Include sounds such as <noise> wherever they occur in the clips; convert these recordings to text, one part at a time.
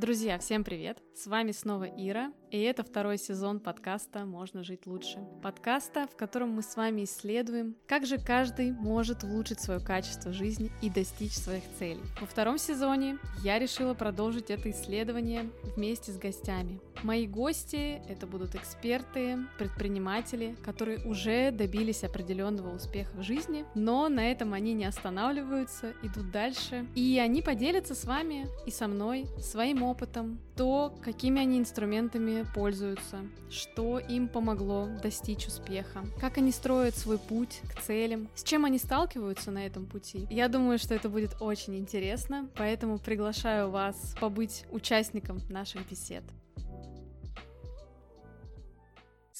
Друзья, всем привет! С вами снова Ира, и это второй сезон подкаста «Можно жить лучше». Подкаста, в котором мы с вами исследуем, как же каждый может улучшить свое качество жизни и достичь своих целей. Во втором сезоне я решила продолжить это исследование вместе с гостями. Мои гости — это будут эксперты, предприниматели, которые уже добились определенного успеха в жизни, но на этом они не останавливаются, идут дальше, и они поделятся с вами и со мной своим опытом, то, какими они инструментами пользуются, что им помогло достичь успеха, как они строят свой путь к целям, с чем они сталкиваются на этом пути. Я думаю, что это будет очень интересно, поэтому приглашаю вас побыть участником наших бесед.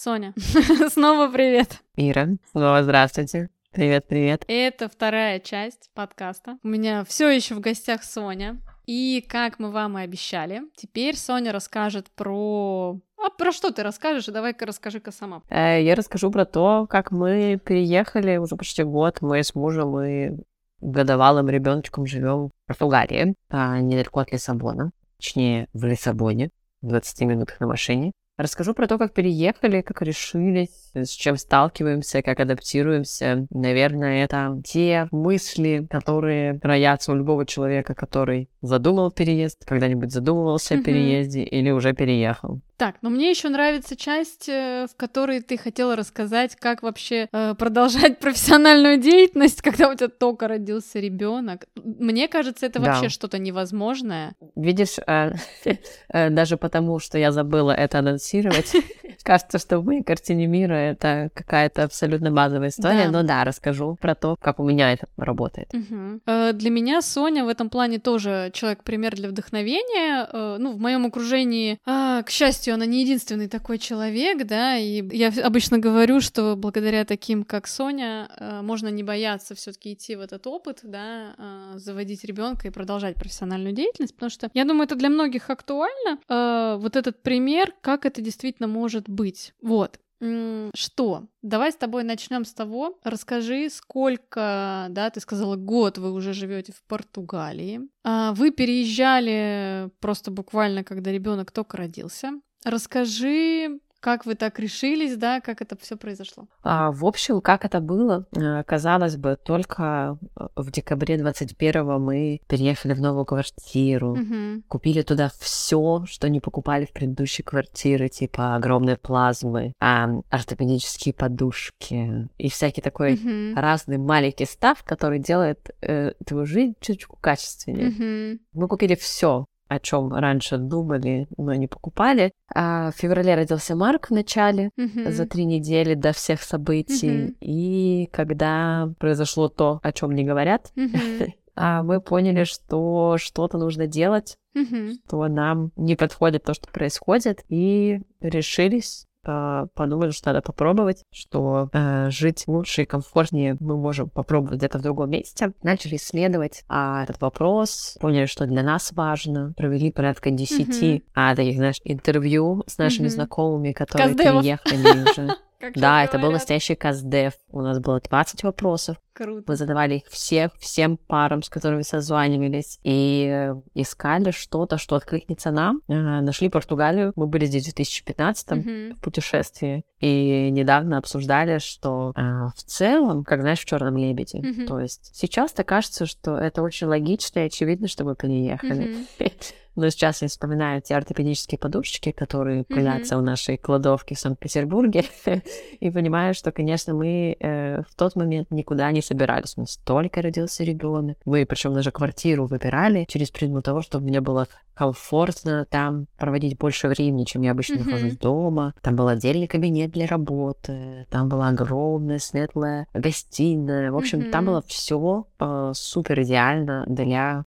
Соня, <laughs> снова привет. Ира, снова здравствуйте. Привет, привет. Это вторая часть подкаста. У меня все еще в гостях Соня. И как мы вам и обещали, теперь Соня расскажет про... А про что ты расскажешь? Давай-ка расскажи-ка сама. Э, я расскажу про то, как мы переехали уже почти год. Мы с мужем и годовалым ребеночком живем в Португалии, а, недалеко от Лиссабона, точнее, в Лиссабоне, в 20 минутах на машине. Расскажу про то, как переехали, как решились, с чем сталкиваемся, как адаптируемся. Наверное, это те мысли, которые роятся у любого человека, который задумал переезд, когда-нибудь задумывался mm-hmm. о переезде или уже переехал. Так, но мне еще нравится часть, э, в которой ты хотела рассказать, как вообще э, продолжать <laughs> профессиональную деятельность, когда у тебя только родился ребенок. Мне кажется, это вообще да. что-то невозможное. Видишь, э, <laughs> э, даже потому, что я забыла это анонсировать, <laughs> кажется, что в моей картине мира это какая-то абсолютно базовая история. Но да, расскажу про то, как у меня это работает. Э, для меня Соня в этом плане тоже человек-пример для вдохновения. Ну, в моем окружении, э, к счастью, она не единственный такой человек, да, и я обычно говорю, что благодаря таким, как Соня, э, можно не бояться все таки идти в этот опыт, да, э, заводить ребенка и продолжать профессиональную деятельность, потому что, я думаю, это для многих актуально, э, вот этот пример, как это действительно может быть. Вот. Что? Давай с тобой начнем с того. Расскажи, сколько, да, ты сказала, год вы уже живете в Португалии. А, вы переезжали просто буквально, когда ребенок только родился. Расскажи, как вы так решились, да, как это все произошло? А, в общем, как это было, э, казалось бы, только э, в декабре 21-го мы переехали в новую квартиру, угу. купили туда все, что не покупали в предыдущей квартире, типа огромные плазмы, а, ортопедические подушки и всякий такой угу. разный маленький став, который делает э, твою жизнь чуть-чуть качественнее. Угу. Мы купили все, о чем раньше думали, но не покупали. А в феврале родился Марк в начале, mm-hmm. за три недели до всех событий. Mm-hmm. И когда произошло то, о чем не говорят, mm-hmm. <laughs> а мы поняли, что что-то нужно делать, mm-hmm. что нам не подходит то, что происходит, и решились подумали, что надо попробовать, что э, жить лучше и комфортнее мы можем попробовать где-то в другом месте. Начали исследовать а, этот вопрос, поняли, что для нас важно, провели порядка 10 mm-hmm. а, таких, знаешь, интервью с нашими mm-hmm. знакомыми, которые Каздевов. приехали уже. Как да, это был настоящий каздев. У нас было 20 вопросов. Круто. Мы задавали их всех, всем парам, с которыми созванивались, и э, искали что-то, что откликнется нам. Э, нашли Португалию. Мы были здесь в 2015 mm-hmm. в путешествии. И недавно обсуждали, что э, в целом, как знаешь, в черном лебеде. Mm-hmm. То есть сейчас-то кажется, что это очень логично и очевидно, что мы приехали. Mm-hmm. <laughs> Но сейчас я вспоминаю те ортопедические подушечки, которые mm-hmm. пылятся у нашей кладовки в Санкт-Петербурге, <laughs> и понимаю, что, конечно, мы э, в тот момент никуда не собирались. У нас только родился ребенок. Мы, причем даже квартиру выбирали через призму того, чтобы мне было комфортно там проводить больше времени, чем я обычно mm-hmm. нахожусь дома. Там был отдельный кабинет для работы, там была огромная светлая гостиная. В общем, mm-hmm. там было все э, супер идеально для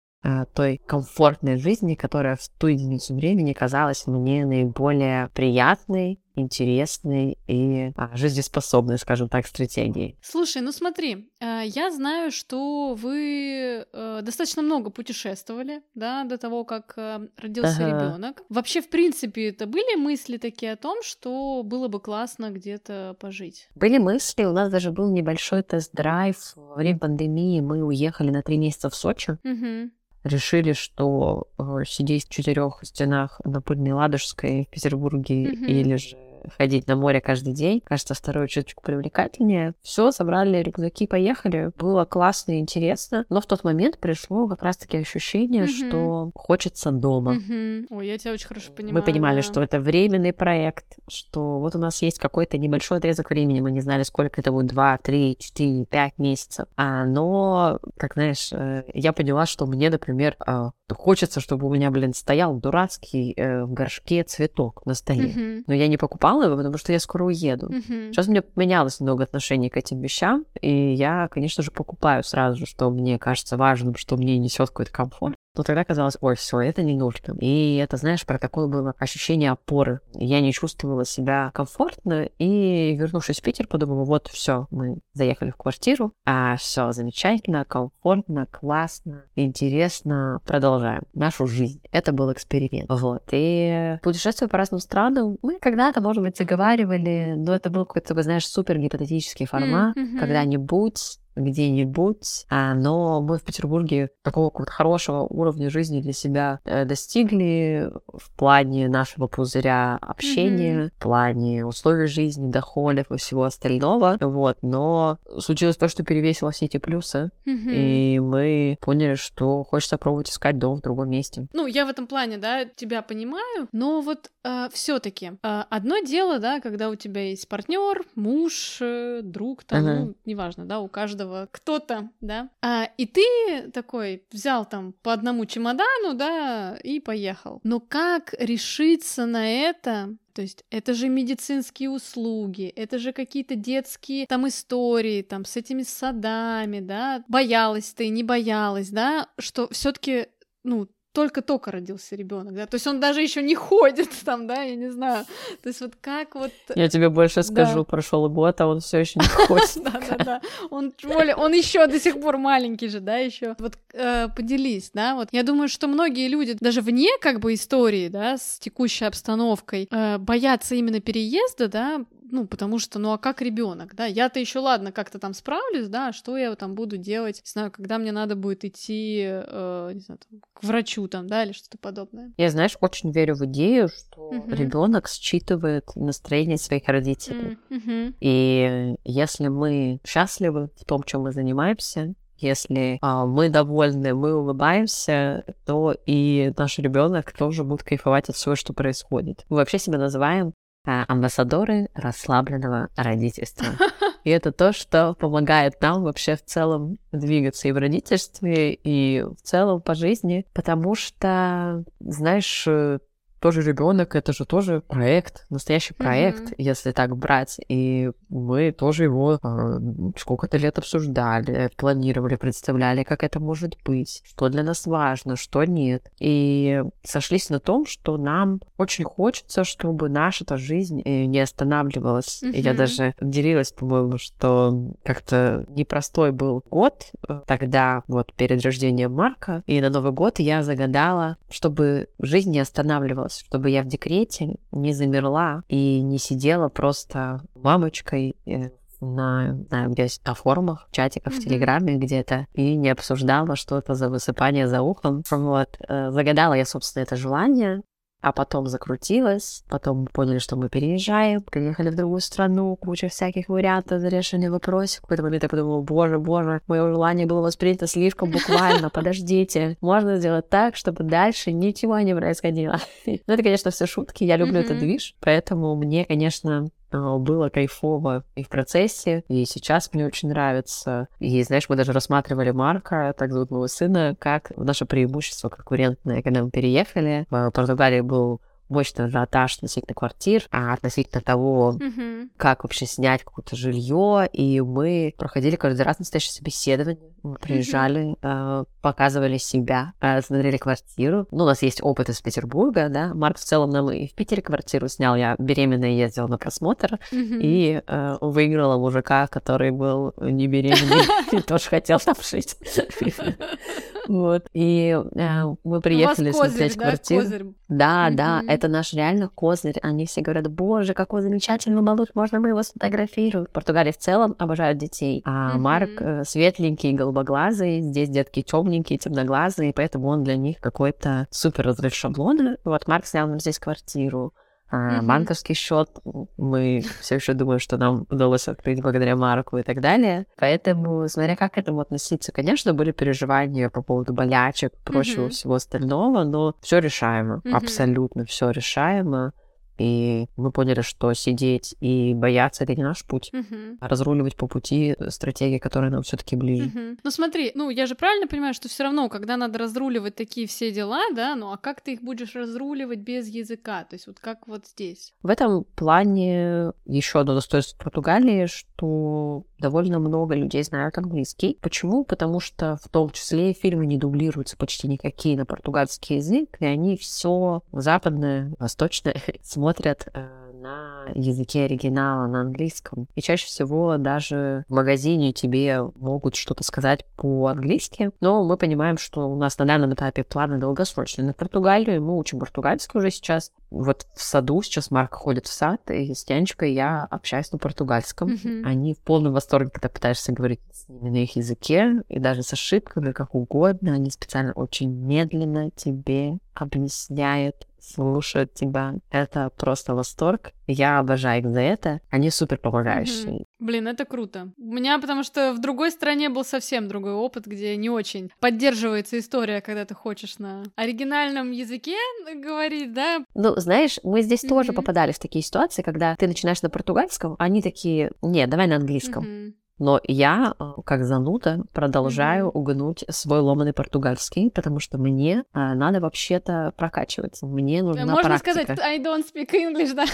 той комфортной жизни, которая в ту единицу времени казалась мне наиболее приятной, интересной и а, жизнеспособной, скажем так, стратегией. Слушай, ну смотри, э, я знаю, что вы э, достаточно много путешествовали, да, до того, как родился ага. ребенок. Вообще, в принципе, это были мысли такие о том, что было бы классно где-то пожить? Были мысли, у нас даже был небольшой тест-драйв во время пандемии. Мы уехали на три месяца в Сочи. Угу. Решили, что э, сидеть в четырех стенах на пыльной Ладожской в Петербурге mm-hmm. или же ходить на море каждый день. Кажется, второе чуточку привлекательнее. Все, собрали рюкзаки, поехали. Было классно и интересно. Но в тот момент пришло как раз-таки ощущение, mm-hmm. что хочется дома. Mm-hmm. Ой, я тебя очень хорошо понимаю. Мы понимали, да. что это временный проект, что вот у нас есть какой-то небольшой отрезок времени. Мы не знали, сколько это будет, два, три, четыре, пять месяцев. А, но, как знаешь, э, я поняла, что мне, например, а, хочется, чтобы у меня, блин, стоял дурацкий э, в горшке цветок на столе. Mm-hmm. Но я не покупала его, потому что я скоро уеду. Mm-hmm. Сейчас у меня поменялось много отношений к этим вещам, и я, конечно же, покупаю сразу что мне кажется важным, что мне несет какой-то комфорт. Но тогда казалось, ой, все, это не нужно. И это, знаешь, про такое было ощущение опоры. Я не чувствовала себя комфортно, и, вернувшись в Питер, подумала, вот, все, мы заехали в квартиру, а все замечательно, комфортно, классно, интересно, продолжаем нашу жизнь. Это был эксперимент. Вот. И путешествие по разным странам, мы когда-то, может быть, заговаривали, но это был какой-то, знаешь, супер гипотетический формат. Mm-hmm. Когда-нибудь где-нибудь, а, но мы в Петербурге такого какого-то хорошего уровня жизни для себя э, достигли в плане нашего пузыря общения, mm-hmm. в плане условий жизни, доходов и всего остального, вот, но случилось то, что перевесило все эти плюсы, mm-hmm. и мы поняли, что хочется пробовать искать дом в другом месте. Ну, я в этом плане, да, тебя понимаю, но вот э, все-таки э, одно дело, да, когда у тебя есть партнер, муж, э, друг, там, uh-huh. ну, неважно, да, у каждого кто-то, да, а, и ты такой взял там по одному чемодану, да, и поехал. Но как решиться на это, то есть это же медицинские услуги, это же какие-то детские там истории, там с этими садами, да. Боялась ты, не боялась, да, что все-таки, ну, только-только родился ребенок, да, то есть он даже еще не <laughs> ходит там, да, я не знаю, то есть вот как вот... Я тебе больше скажу, да. прошел год, а он все еще не ходит. <laughs> Да, да, да, он он еще до сих пор маленький же, да, еще. Вот э, поделись, да, вот я думаю, что многие люди даже вне как бы истории, да, с текущей обстановкой э, боятся именно переезда, да, ну, потому что, ну, а как ребенок, да? Я-то еще ладно как-то там справлюсь, да, а что я там буду делать, не знаю, когда мне надо будет идти, э, не знаю, там, к врачу там, да, или что-то подобное. Я, знаешь, очень верю в идею, что uh-huh. ребенок считывает настроение своих родителей. Uh-huh. И если мы счастливы в том, чем мы занимаемся, если а, мы довольны, мы улыбаемся, то и наш ребенок тоже будет кайфовать от всего, что происходит. Мы вообще себя называем амбассадоры расслабленного родительства. <laughs> И это то, что помогает нам вообще в целом двигаться и в родительстве, и в целом по жизни, потому что, знаешь, э, тоже ребенок, это же тоже проект, настоящий проект, mm-hmm. если так брать. И мы тоже его э, сколько-то лет обсуждали, планировали, представляли, как это может быть, что для нас важно, что нет. И сошлись на том, что нам очень хочется, чтобы наша-то жизнь э, не останавливалась. Mm-hmm. И я даже делилась, по-моему, что как-то непростой был год э, тогда, вот перед рождением Марка, и на Новый год я загадала, чтобы жизнь не останавливалась хотелось, чтобы я в декрете не замерла и не сидела просто мамочкой э, на, на, где, на форумах, чатиках, mm-hmm. в Телеграме где-то, и не обсуждала, что это за высыпание за ухом. Вот. Э, загадала я, собственно, это желание, а потом закрутилось, потом мы поняли, что мы переезжаем, приехали в другую страну, куча всяких вариантов за решение вопроса. В какой-то момент я подумала, боже, боже, мое желание было воспринято слишком буквально, <laughs> подождите. Можно сделать так, чтобы дальше ничего не происходило. <laughs> Ну, это, конечно, все шутки, я люблю этот движ, поэтому мне, конечно, было кайфово и в процессе, и сейчас мне очень нравится. И, знаешь, мы даже рассматривали Марка, так зовут моего сына, как наше преимущество конкурентное, когда мы переехали. В Португалии был мощный ажиотаж относительно квартир, а относительно того, mm-hmm. как вообще снять какое-то жилье. И мы проходили каждый раз настоящее собеседование. Мы приезжали, mm-hmm. э, показывали себя, э, смотрели квартиру. Ну, у нас есть опыт из Петербурга, да. Марк в целом нам и в Питере квартиру снял. Я беременная ездила на просмотр mm-hmm. и э, выиграла мужика, который был не беременный <laughs> и тоже хотел там жить. <laughs> Вот. И э, мы приехали смотреть квартиру. Да, да, это наш реально козырь. Они все говорят, боже, какой замечательный малыш, можно мы его сфотографируем? В Португалии в целом обожают детей. А Марк э, светленький, голубоглазый, здесь детки темненькие, темноглазые, поэтому он для них какой-то супер разрыв шаблона. Вот Марк снял нам здесь квартиру. А, банковский счет мы все еще думаем, что нам удалось открыть благодаря Марку и так далее. Поэтому, смотря как к этому относиться, конечно, были переживания по поводу болячек, прочего всего остального, но все решаемо, абсолютно все решаемо. И мы поняли, что сидеть и бояться это не наш путь, uh-huh. а разруливать по пути стратегии, которая нам все-таки ближе. Uh-huh. Ну смотри, ну я же правильно понимаю, что все равно, когда надо разруливать такие все дела, да, ну а как ты их будешь разруливать без языка? То есть вот как вот здесь? В этом плане еще одно достоинство Португалии, что довольно много людей знают английский. Почему? Потому что в том числе фильмы не дублируются почти никакие на португальский язык, и они все западное, восточное <laughs> смотрят э, на языке оригинала, на английском. И чаще всего даже в магазине тебе могут что-то сказать по-английски, но мы понимаем, что у нас на данном этапе планы долгосрочные на Португалию, мы учим португальский уже сейчас. Вот в саду сейчас Марк ходит в сад, и с Янчикой я общаюсь на португальском. Mm-hmm. Они в полном восторге, когда пытаешься говорить с ними на их языке, и даже с ошибками, как угодно. Они специально очень медленно тебе объясняют слушают тебя. Это просто восторг. Я обожаю их за это. Они супер помогающие. Mm-hmm. Блин, это круто. У меня, потому что в другой стране был совсем другой опыт, где не очень поддерживается история, когда ты хочешь на оригинальном языке говорить, да? Ну, знаешь, мы здесь mm-hmm. тоже попадали в такие ситуации, когда ты начинаешь на португальском, они такие, нет, давай на английском. Mm-hmm. Но я, э, как зануда, продолжаю mm-hmm. угнуть свой ломаный португальский, потому что мне а, надо вообще-то прокачиваться. Мне нужна Можно практика. сказать, I don't speak English, да?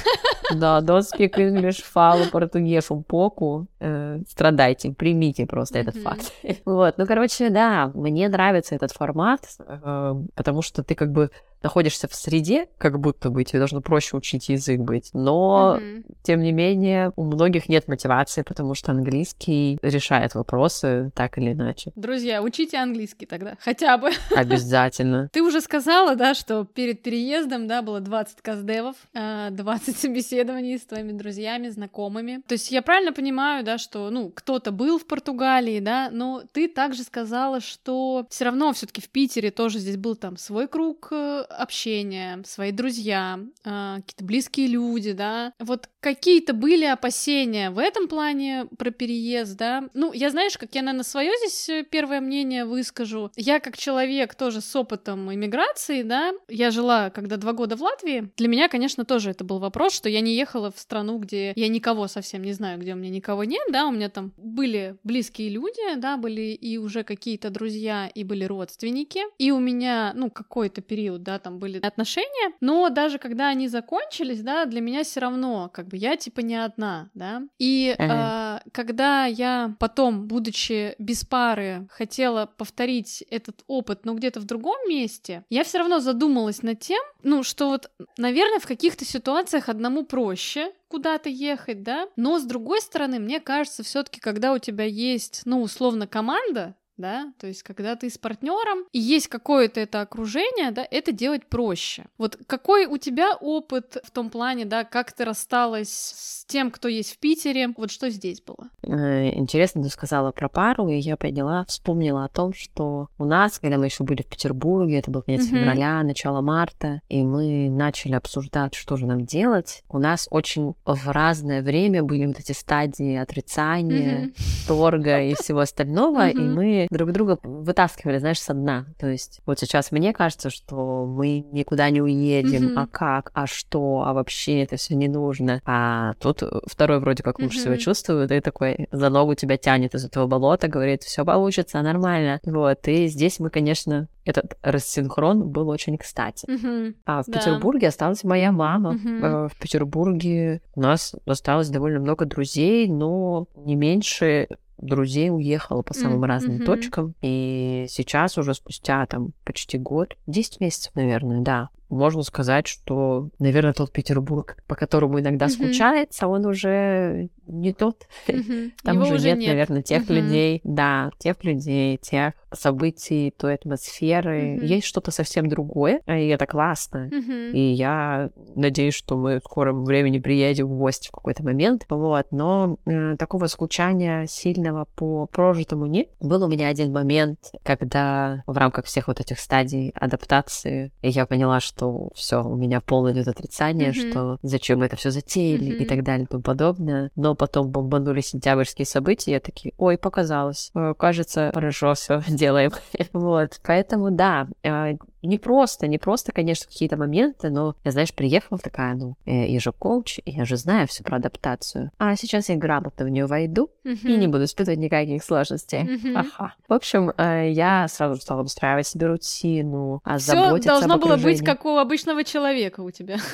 Да, don't speak English, português um pouco. Э, страдайте, примите просто mm-hmm. этот факт. <laughs> вот, ну, короче, да, мне нравится этот формат, э, потому что ты как бы находишься в среде, как будто бы тебе должно проще учить язык быть, но, mm-hmm. тем не менее, у многих нет мотивации, потому что английский решает вопросы так или иначе. Друзья, учите английский тогда, хотя бы. <laughs> Обязательно. Ты уже сказала, да, что перед переездом, да, было 20 каздевов, 20 а, <laughs> собеседований с твоими друзьями, знакомыми. То есть я правильно понимаю, да, что, ну, кто-то был в Португалии, да, но ты также сказала, что все равно все таки в Питере тоже здесь был там свой круг э, общение, свои друзья, э, какие-то близкие люди, да. Вот какие-то были опасения в этом плане про переезд, да. Ну, я знаешь, как я, наверное, свое здесь э, первое мнение выскажу. Я как человек тоже с опытом иммиграции, да, я жила когда два года в Латвии. Для меня, конечно, тоже это был вопрос, что я не ехала в страну, где я никого совсем не знаю, где у меня никого нет, да, у меня там были близкие люди, да, были и уже какие-то друзья, и были родственники, и у меня, ну, какой-то период, да, там были отношения, но даже когда они закончились, да, для меня все равно, как бы я типа не одна, да. И uh-huh. э, когда я потом, будучи без пары, хотела повторить этот опыт, но где-то в другом месте, я все равно задумалась над тем, ну, что вот, наверное, в каких-то ситуациях одному проще, куда-то ехать, да, но с другой стороны, мне кажется, все-таки, когда у тебя есть, ну, условно, команда, да, то есть когда ты с партнером и есть какое-то это окружение, да, это делать проще. Вот какой у тебя опыт в том плане, да, как ты рассталась с тем, кто есть в Питере, вот что здесь было? Э, интересно, ты сказала про пару, и я поняла, вспомнила о том, что у нас, когда мы еще были в Петербурге, это был конец mm-hmm. февраля, начало марта, и мы начали обсуждать, что же нам делать, у нас очень в разное время были вот эти стадии отрицания, mm-hmm. торга и <laughs> всего остального, mm-hmm. и мы друг друга вытаскивали, знаешь, со дна. То есть вот сейчас мне кажется, что мы никуда не уедем, mm-hmm. а как, а что, а вообще это все не нужно. А тут второй вроде как лучше mm-hmm. себя чувствует, и такой за ногу тебя тянет из этого болота, говорит, все получится, нормально. Вот, и здесь мы, конечно, этот рассинхрон был очень кстати. Mm-hmm. А в да. Петербурге осталась моя мама. Mm-hmm. В Петербурге у нас осталось довольно много друзей, но не меньше друзей уехала по самым mm-hmm. разным точкам. И сейчас уже спустя там почти год, 10 месяцев, наверное, да, можно сказать, что, наверное, тот Петербург, по которому иногда mm-hmm. скучается, он уже не тот. Mm-hmm. <laughs> Там Его уже нет, нет, наверное, тех mm-hmm. людей, да, тех людей, тех событий, той атмосферы. Mm-hmm. Есть что-то совсем другое, и это классно. Mm-hmm. И я надеюсь, что мы в скором времени приедем в гости в какой-то момент. Вот. Но э, такого скучания сильного по прожитому нет. Был у меня один момент, когда в рамках всех вот этих стадий адаптации я поняла, что все, у меня полное идет отрицание, mm-hmm. что зачем мы это все затеяли mm-hmm. и так далее и тому подобное. Но потом бомбанули сентябрьские события, я такие, ой, показалось. Э, кажется, хорошо, все <laughs> делаем. <laughs> вот. Поэтому да, э, не просто, не просто, конечно, какие-то моменты, но я, знаешь, приехала такая, ну, э, я же коуч, я же знаю все про адаптацию. А сейчас я грамотно в нее войду uh-huh. и не буду испытывать никаких сложностей. Uh-huh. Ага. В общем, э, я сразу стала устраивать себе рутину, озаботиться Все должно было быть как у обычного человека у тебя. <laughs>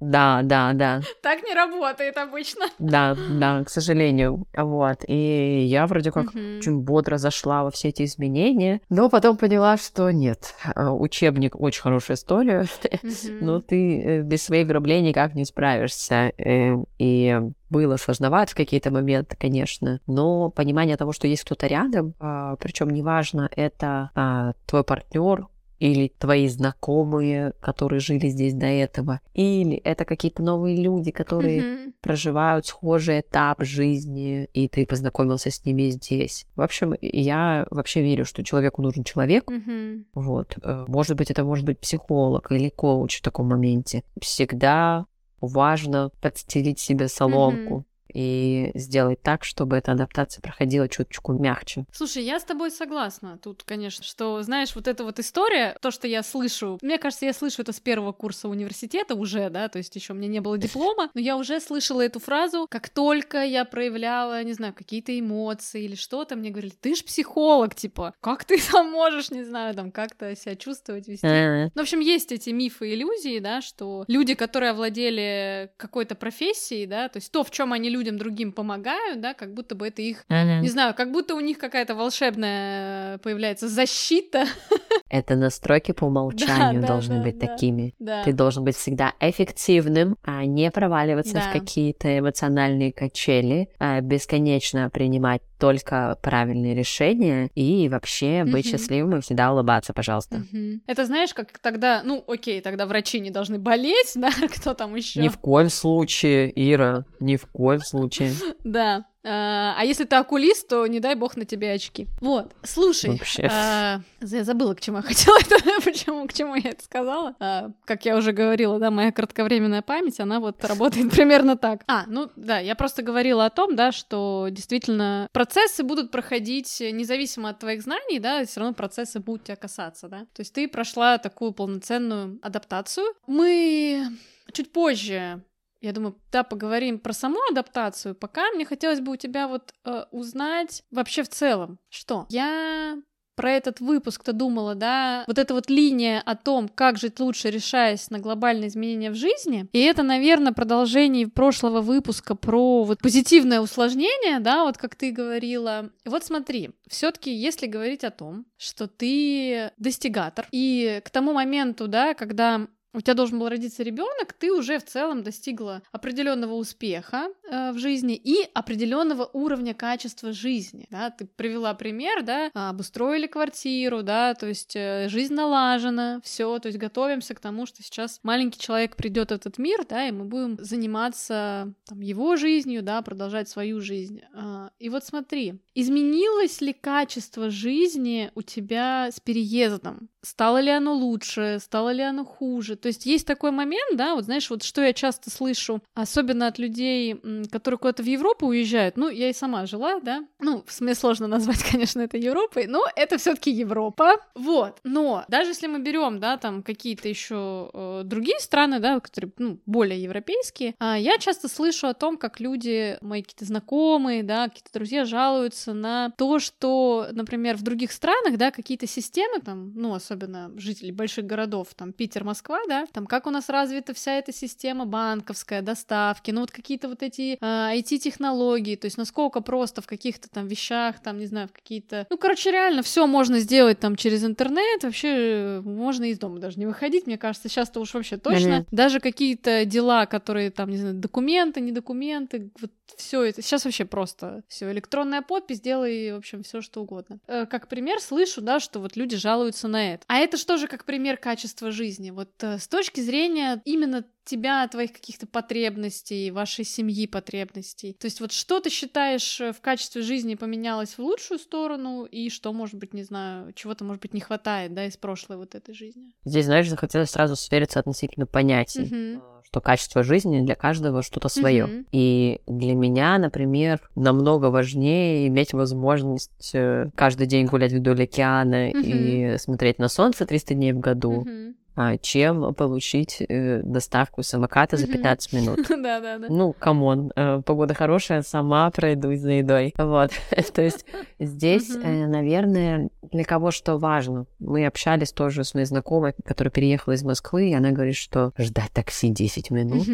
Да, да, да. Так не работает обычно. Да, да, к сожалению. Вот. И я вроде как очень бодро зашла во все эти изменения, но потом поняла, что нет, э, учебник очень хорошая история, mm-hmm. но ты э, без своей игры никак не справишься. Э, и было сложновато в какие-то моменты, конечно, но понимание того, что есть кто-то рядом, а, причем неважно, это а, твой партнер, или твои знакомые, которые жили здесь до этого, или это какие-то новые люди, которые mm-hmm. проживают схожий этап жизни, и ты познакомился с ними здесь. В общем, я вообще верю, что человеку нужен человек. Mm-hmm. Вот. Э, может быть, это может быть психолог или коуч в таком моменте. Всегда важно подстелить себе соломку. Mm-hmm и сделать так, чтобы эта адаптация проходила чуточку мягче. Слушай, я с тобой согласна тут, конечно, что, знаешь, вот эта вот история, то, что я слышу, мне кажется, я слышу это с первого курса университета уже, да, то есть еще у меня не было диплома, но я уже слышала эту фразу, как только я проявляла, не знаю, какие-то эмоции или что-то, мне говорили, ты ж психолог, типа, как ты <laughs> там можешь, не знаю, там, как-то себя чувствовать, вести. Ну, в общем, есть эти мифы, иллюзии, да, что люди, которые овладели какой-то профессией, да, то есть то, в чем они людям другим помогают, да, как будто бы это их, mm-hmm. не знаю, как будто у них какая-то волшебная появляется защита. <laughs> Это настройки по умолчанию да, должны да, быть да, такими. Да. Ты должен быть всегда эффективным, а не проваливаться да. в какие-то эмоциональные качели, а бесконечно принимать только правильные решения и вообще быть mm-hmm. счастливым и всегда улыбаться, пожалуйста. Mm-hmm. Это знаешь, как тогда, ну, окей, тогда врачи не должны болеть, <laughs> да, кто там еще? Ни в коем случае, Ира, ни в коем случае. <laughs> Да. А, а если ты окулист, то не дай бог на тебе очки. Вот, слушай, Вообще. А, я забыла, к чему я <laughs> хотела это, почему, к чему я это сказала. А, как я уже говорила, да, моя кратковременная память, она вот работает <laughs> примерно так. А, ну да, я просто говорила о том, да, что действительно процессы будут проходить независимо от твоих знаний, да, все равно процессы будут тебя касаться, да. То есть ты прошла такую полноценную адаптацию. Мы чуть позже я думаю, да, поговорим про саму адаптацию. Пока мне хотелось бы у тебя вот э, узнать вообще в целом, что я про этот выпуск-то думала, да, вот эта вот линия о том, как жить лучше, решаясь на глобальные изменения в жизни, и это, наверное, продолжение прошлого выпуска про вот позитивное усложнение, да, вот как ты говорила. Вот смотри, все таки если говорить о том, что ты достигатор, и к тому моменту, да, когда у тебя должен был родиться ребенок, ты уже в целом достигла определенного успеха э, в жизни и определенного уровня качества жизни. Да? Ты привела пример, да, обустроили квартиру, да, то есть э, жизнь налажена, все, то есть готовимся к тому, что сейчас маленький человек придет в этот мир, да, и мы будем заниматься там, его жизнью, да, продолжать свою жизнь. Э, и вот смотри, изменилось ли качество жизни у тебя с переездом? Стало ли оно лучше, стало ли оно хуже? То есть есть такой момент, да, вот знаешь, вот что я часто слышу, особенно от людей, которые куда-то в Европу уезжают, ну, я и сама жила, да, ну, мне сложно <laughs> назвать, конечно, это Европой, но это все таки Европа, вот, но даже если мы берем, да, там какие-то еще э, другие страны, да, которые, ну, более европейские, э, я часто слышу о том, как люди, мои какие-то знакомые, да, какие-то друзья жалуются на то, что, например, в других странах, да, какие-то системы, там, ну, особенно жители больших городов, там, Питер, Москва, да, там как у нас развита вся эта система банковская, доставки, ну вот какие-то вот эти э, а, IT-технологии, то есть насколько просто в каких-то там вещах, там, не знаю, в какие-то... Ну, короче, реально все можно сделать там через интернет, вообще э, можно из дома даже не выходить, мне кажется, сейчас-то уж вообще точно. Mm-hmm. Даже какие-то дела, которые там, не знаю, документы, не документы, вот все это. Сейчас вообще просто все электронная подпись, делай, в общем, все что угодно. Э, как пример слышу, да, что вот люди жалуются на это. А это что же как пример качества жизни? Вот э, с точки зрения именно тебя, твоих каких-то потребностей, вашей семьи потребностей. То есть вот что ты считаешь э, в качестве жизни поменялось в лучшую сторону, и что, может быть, не знаю, чего-то, может быть, не хватает, да, из прошлой вот этой жизни? Здесь, знаешь, захотелось сразу свериться относительно понятий. Uh-huh что качество жизни для каждого что-то свое. Uh-huh. И для меня, например, намного важнее иметь возможность э, каждый день гулять вдоль океана uh-huh. и смотреть на солнце 300 дней в году. А, чем получить э, доставку самоката за 15 минут. <laughs> Да-да-да. Ну, come on, э, погода хорошая, сама пройдусь за едой. Вот. <laughs> То есть здесь, э, наверное, для кого что важно. Мы общались тоже с моей знакомой, которая переехала из Москвы, и она говорит, что ждать такси 10 минут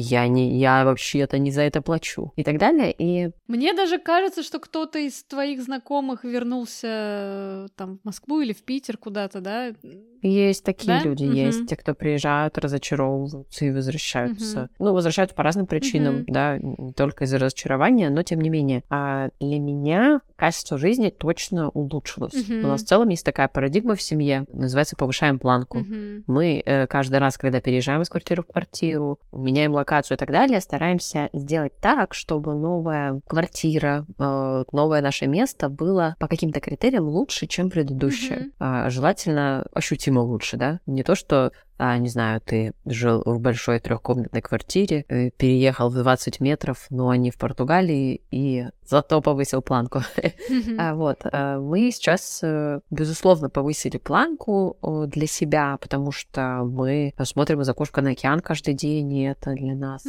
я не, я вообще-то не за это плачу и так далее. И мне даже кажется, что кто-то из твоих знакомых вернулся там в Москву или в Питер куда-то, да? Есть такие да? люди, угу. есть те, кто приезжают, разочаровываются и возвращаются. Угу. Ну, возвращаются по разным причинам, угу. да, не только из-за разочарования, но тем не менее. А для меня качество жизни точно улучшилось. Угу. У нас в целом есть такая парадигма в семье, называется повышаем планку. Угу. Мы э, каждый раз, когда переезжаем из квартиры в квартиру, меняем локацию и так далее, стараемся сделать так, чтобы новая квартира, э, новое наше место было по каким-то критериям лучше, чем предыдущее. Mm-hmm. Желательно ощутимо лучше, да? Не то, что а, не знаю, ты жил в большой трехкомнатной квартире, э, переехал в 20 метров, но не в Португалии, и зато повысил планку. <laughs> а, вот, а, мы сейчас, э, безусловно, повысили планку для себя, потому что мы смотрим из окошка на океан каждый день, и это для нас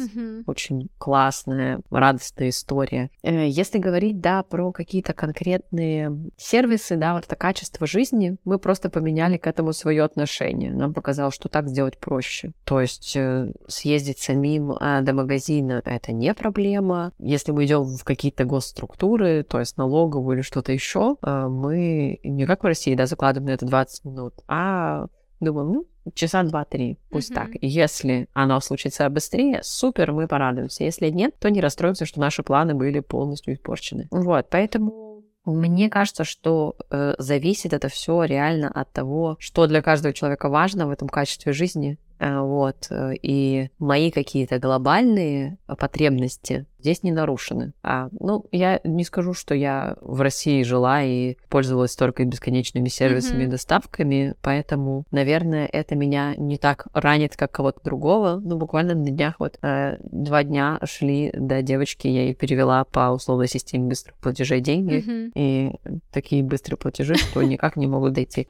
очень классная, радостная история. Э, если говорить, да, про какие-то конкретные сервисы, да, вот это качество жизни, мы просто поменяли к этому свое отношение. Нам показалось, что так так сделать проще. То есть э, съездить самим а, до магазина — это не проблема. Если мы идем в какие-то госструктуры, то есть налоговую или что-то еще, э, мы не как в России, да, закладываем на это 20 минут, а думаем, ну, часа два-три, пусть mm-hmm. так. Если оно случится быстрее, супер, мы порадуемся. Если нет, то не расстроимся, что наши планы были полностью испорчены. Вот, поэтому мне кажется, что э, зависит это все реально от того, что для каждого человека важно в этом качестве жизни. Э, вот. Э, и мои какие-то глобальные потребности здесь не нарушены. А, ну, я не скажу, что я в России жила и пользовалась только бесконечными сервисами mm-hmm. и доставками, поэтому, наверное, это меня не так ранит, как кого-то другого. Ну, буквально на днях вот э, два дня шли до девочки, я ей перевела по условной системе быстрых платежей деньги, mm-hmm. и такие быстрые платежи, что никак не могут дойти.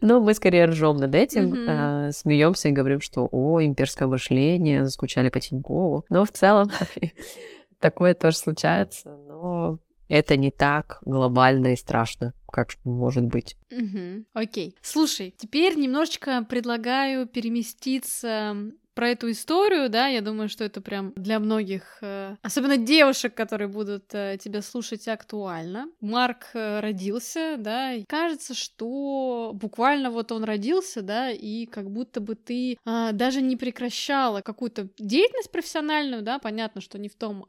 Но <laughs> мы скорее ржем над этим, э, смеемся и говорим, что о, имперское мышление, заскучали по Тинькову. Но в целом <laughs> такое тоже случается, но это не так глобально и страшно, как может быть. Угу. Окей. Слушай, теперь немножечко предлагаю переместиться про эту историю, да, я думаю, что это прям для многих, э, особенно девушек, которые будут э, тебя слушать, актуально. Марк э, родился, да, и кажется, что буквально вот он родился, да, и как будто бы ты даже не прекращала какую-то деятельность профессиональную, да, понятно, что не в том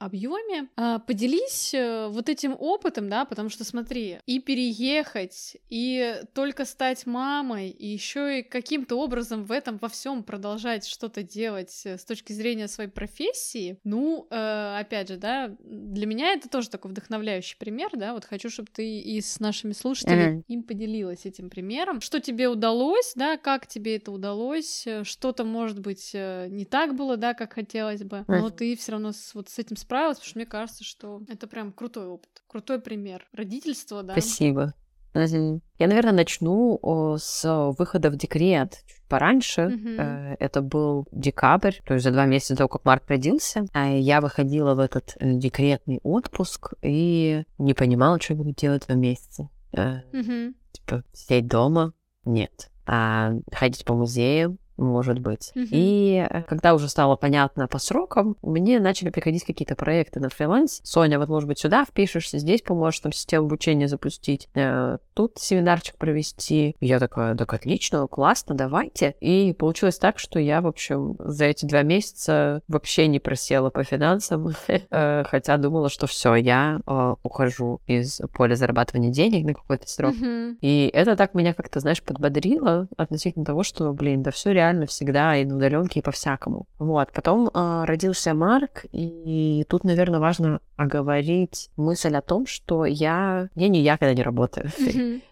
объеме. А, поделись вот этим опытом, да, потому что смотри, и переехать, и только стать мамой, и еще и каким-то образом в этом во всем продолжать что-то делать э, с точки зрения своей профессии, ну, э, опять же, да, для меня это тоже такой вдохновляющий пример, да, вот хочу, чтобы ты и с нашими слушателями mm-hmm. им поделилась этим примером, что тебе удалось, да, как тебе это удалось, э, что-то, может быть, э, не так было, да, как хотелось бы, но ты все равно с, вот с этим справилась, потому что мне кажется, что это прям крутой опыт, крутой пример родительства, да. Спасибо. Я, наверное, начну с выхода в декрет чуть пораньше. Mm-hmm. Это был декабрь, то есть за два месяца до того, как Марк родился. А я выходила в этот э, декретный отпуск и не понимала, что буду делать два месяца. Mm-hmm. Типа, сидеть дома? Нет. А ходить по музеям? Может быть. Mm-hmm. И э, когда уже стало понятно по срокам, мне начали приходить какие-то проекты на фриланс. Соня, вот, может быть, сюда впишешься, здесь поможешь там систему обучения запустить, э, тут семинарчик провести. Я такая, так отлично, классно, давайте. И получилось так, что я, в общем, за эти два месяца вообще не просела по финансам, <laughs> э, хотя думала, что все, я э, ухожу из поля зарабатывания денег на какой-то срок. И это так меня как-то, знаешь, подбодрило относительно того, что, блин, да все реально всегда и на удаленке, и по-всякому. Вот. Потом э, родился Марк, и тут, наверное, важно оговорить мысль о том, что я... Я не я, когда не работаю.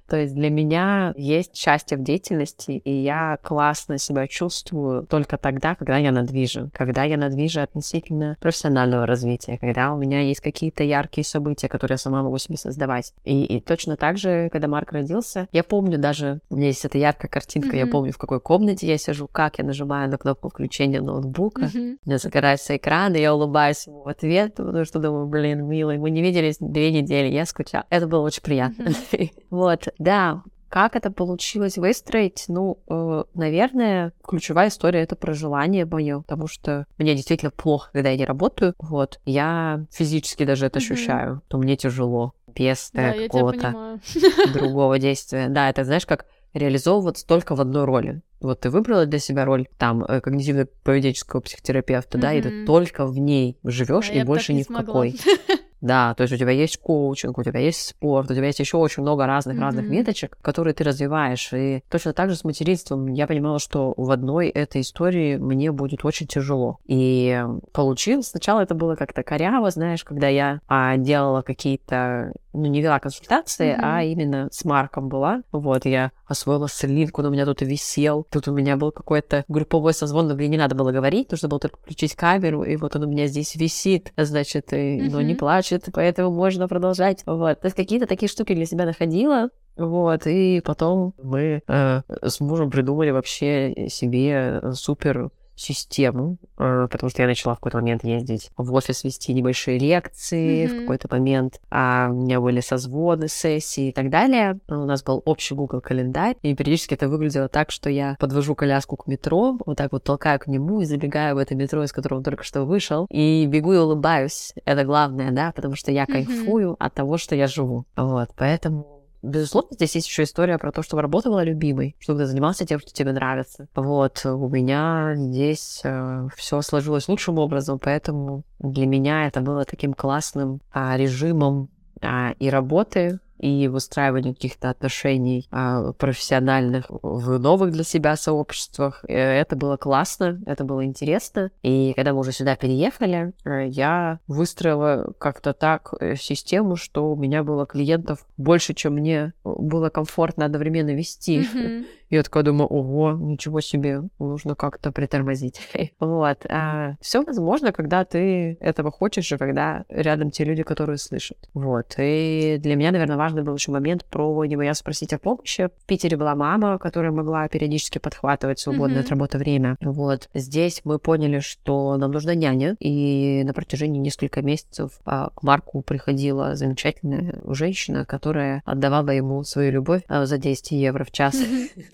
То есть для меня есть счастье в деятельности, и я классно себя чувствую только тогда, когда я на движе, когда я на движе относительно профессионального развития, когда у меня есть какие-то яркие события, которые я сама могу себе создавать. И, и точно так же, когда Марк родился, я помню даже, у меня есть эта яркая картинка, mm-hmm. я помню, в какой комнате я сижу, как я нажимаю на кнопку включения ноутбука, mm-hmm. у меня загорается экран, и я улыбаюсь ему в ответ, потому что думаю, блин, милый, мы не виделись две недели, я скучала. Это было очень приятно. Mm-hmm. <laughs> вот. Да, как это получилось выстроить? Ну, э, наверное, ключевая история это про желание мое, потому что мне действительно плохо, когда я не работаю. Вот, я физически даже это mm-hmm. ощущаю, то мне тяжело без да, какого-то <laughs> другого действия. Да, это знаешь, как реализовываться только в одной роли. Вот ты выбрала для себя роль там э, когнитивно-поведенческого психотерапевта, mm-hmm. да, и ты только в ней живешь да, и больше ни в какой. <laughs> Да, то есть у тебя есть коучинг, у тебя есть спорт, у тебя есть еще очень много разных-разных mm-hmm. веточек, которые ты развиваешь. И точно так же с материнством я понимала, что в одной этой истории мне будет очень тяжело. И получилось. Сначала это было как-то коряво, знаешь, когда я а, делала какие-то, ну, не вела консультации, mm-hmm. а именно с Марком была. Вот, я освоила слинку, он у меня тут висел. Тут у меня был какой-то групповой созвон, но мне не надо было говорить, нужно было только включить камеру, и вот он у меня здесь висит. Значит, и, mm-hmm. ну, не плачет, поэтому можно продолжать. Вот. То есть какие-то такие штуки для себя находила. Вот, и потом мы э, с мужем придумали вообще себе супер систему, э, потому что я начала в какой-то момент ездить в офис вести небольшие лекции, mm-hmm. в какой-то момент а у меня были созвоны, сессии и так далее. У нас был общий Google календарь, и периодически это выглядело так, что я подвожу коляску к метро, вот так вот толкаю к нему и забегаю в это метро, из которого он только что вышел, и бегу и улыбаюсь. Это главное, да, потому что я кайфую mm-hmm. от того, что я живу. Вот, поэтому Безусловно, здесь есть еще история про то, что работа была любимой, что ты занимался тем, что тебе нравится. Вот, у меня здесь э, все сложилось лучшим образом, поэтому для меня это было таким классным а, режимом а, и работы, и выстраиванию каких-то отношений а, профессиональных в новых для себя сообществах. Э, это было классно, это было интересно. И когда мы уже сюда переехали, э, я выстроила как-то так э, систему, что у меня было клиентов больше, чем мне было комфортно одновременно вести. Mm-hmm. Я такая думаю, ого, ничего себе, нужно как-то притормозить. <laughs> вот. А все возможно, когда ты этого хочешь, и когда рядом те люди, которые слышат. Вот. И для меня, наверное, важный был еще момент про не бояться спросить о помощи. В Питере была мама, которая могла периодически подхватывать свободное mm-hmm. от работы время. Вот. Здесь мы поняли, что нам нужна няня, и на протяжении нескольких месяцев а, к Марку приходила замечательная женщина, которая отдавала ему свою любовь а, за 10 евро в час.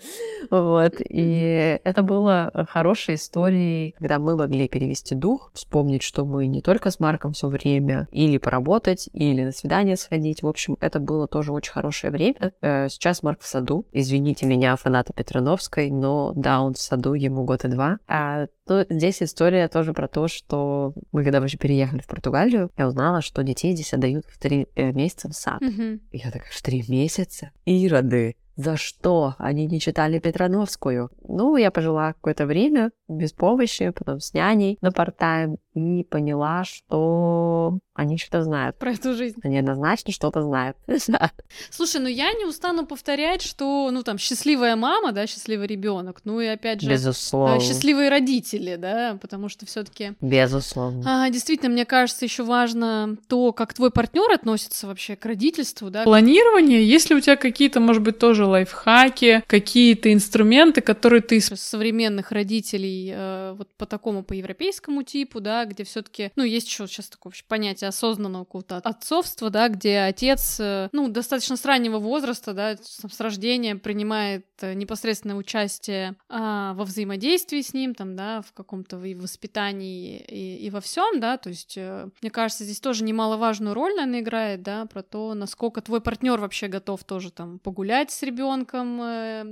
<laughs> Вот. И это было хорошей историей, когда мы могли перевести дух, вспомнить, что мы не только с Марком все время или поработать, или на свидание сходить. В общем, это было тоже очень хорошее время. Э, сейчас Марк в саду. Извините меня, фаната Петрановской, но да, он в саду, ему года два. А то здесь история тоже про то, что мы когда вообще переехали в Португалию, я узнала, что детей здесь отдают в три э, месяца в сад. Mm-hmm. Я такая, в три месяца? Ироды. За что они не читали Петрановскую? Ну, я пожила какое-то время без помощи, потом с няней на парт-тайм, и поняла, что они что-то знают. Про эту жизнь. Они однозначно что-то знают. <laughs> Слушай, ну я не устану повторять, что, ну там, счастливая мама, да, счастливый ребенок, ну и опять же... Безусловно. Счастливые родители, да, потому что все таки Безусловно. А, действительно, мне кажется, еще важно то, как твой партнер относится вообще к родительству, да. Планирование, если у тебя какие-то, может быть, тоже тоже лайфхаки, какие-то инструменты, которые ты современных родителей э, вот по такому по европейскому типу, да, где все-таки, ну есть еще сейчас такое понятие осознанного какого-то отцовства, да, где отец, э, ну достаточно с раннего возраста, да, с рождения принимает э, непосредственное участие э, во взаимодействии с ним, там, да, в каком-то воспитании и, и во всем, да, то есть э, мне кажется здесь тоже немаловажную роль, наверное, играет, да, про то, насколько твой партнер вообще готов тоже там погулять с ребенком,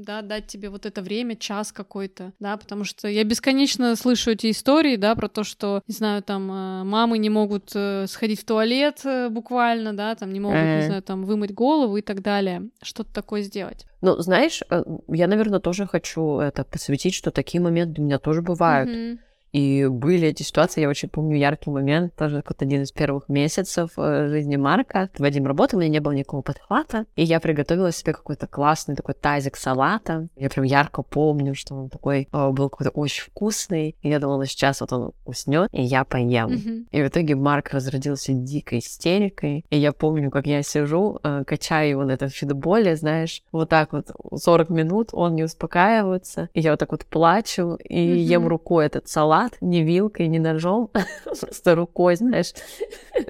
да, дать тебе вот это время, час какой-то, да, потому что я бесконечно слышу эти истории, да, про то, что, знаю, там э, мамы не могут э, сходить в туалет буквально, да, там не могут, не знаю, там вымыть голову и так далее, что-то такое сделать. Ну, знаешь, я, наверное, тоже хочу это посвятить, что такие моменты у меня тоже бывают. Mm-hmm и были эти ситуации, я очень помню яркий момент, тоже какой-то один из первых месяцев э, жизни Марка. Вадим работал, у меня не было никакого подхвата, и я приготовила себе какой-то классный такой тазик салата. Я прям ярко помню, что он такой э, был какой-то очень вкусный, и я думала, сейчас вот он уснет, и я поем. Mm-hmm. И в итоге Марк разродился дикой истерикой, и я помню, как я сижу, э, качаю его на этом фидболе, знаешь, вот так вот 40 минут, он не успокаивается, и я вот так вот плачу, и mm-hmm. ем рукой этот салат, салат ни вилкой, ни ножом, <laughs> просто рукой, знаешь,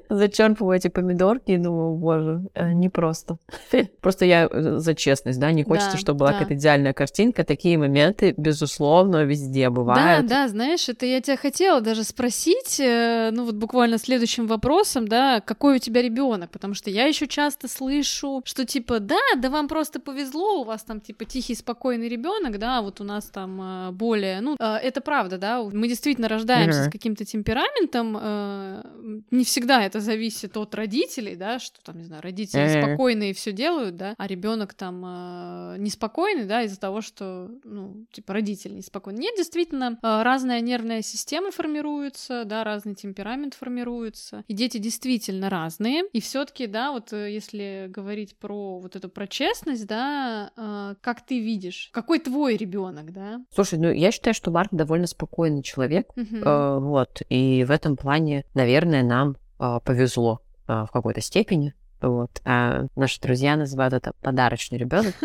зачерпываю эти помидорки и думаю, боже, э, непросто. <laughs> Просто я э, за честность, да, не хочется, да, чтобы была да. какая-то идеальная картинка. Такие моменты, безусловно, везде бывают. Да, да, знаешь, это я тебя хотела даже спросить, э, ну вот буквально следующим вопросом, да, какой у тебя ребенок, потому что я еще часто слышу, что типа, да, да вам просто повезло, у вас там типа тихий, спокойный ребенок, да, вот у нас там более, ну, это правда, да, мы действительно действительно рождаемся mm-hmm. с каким-то темпераментом, э, не всегда это зависит от родителей, да, что там, не знаю, родители mm-hmm. спокойные все делают, да, а ребенок там э, неспокойный, да, из-за того, что, ну, типа, родители неспокойны. Нет, действительно, э, разная нервная система формируется, да, разный темперамент формируется, и дети действительно разные, и все-таки, да, вот э, если говорить про вот эту про честность, да, э, как ты видишь, какой твой ребенок, да? Слушай, ну я считаю, что Марк довольно спокойный человек человек. Mm-hmm. Вот. И в этом плане, наверное, нам э, повезло э, в какой-то степени. Вот. А наши друзья называют это подарочный ребенок. <laughs>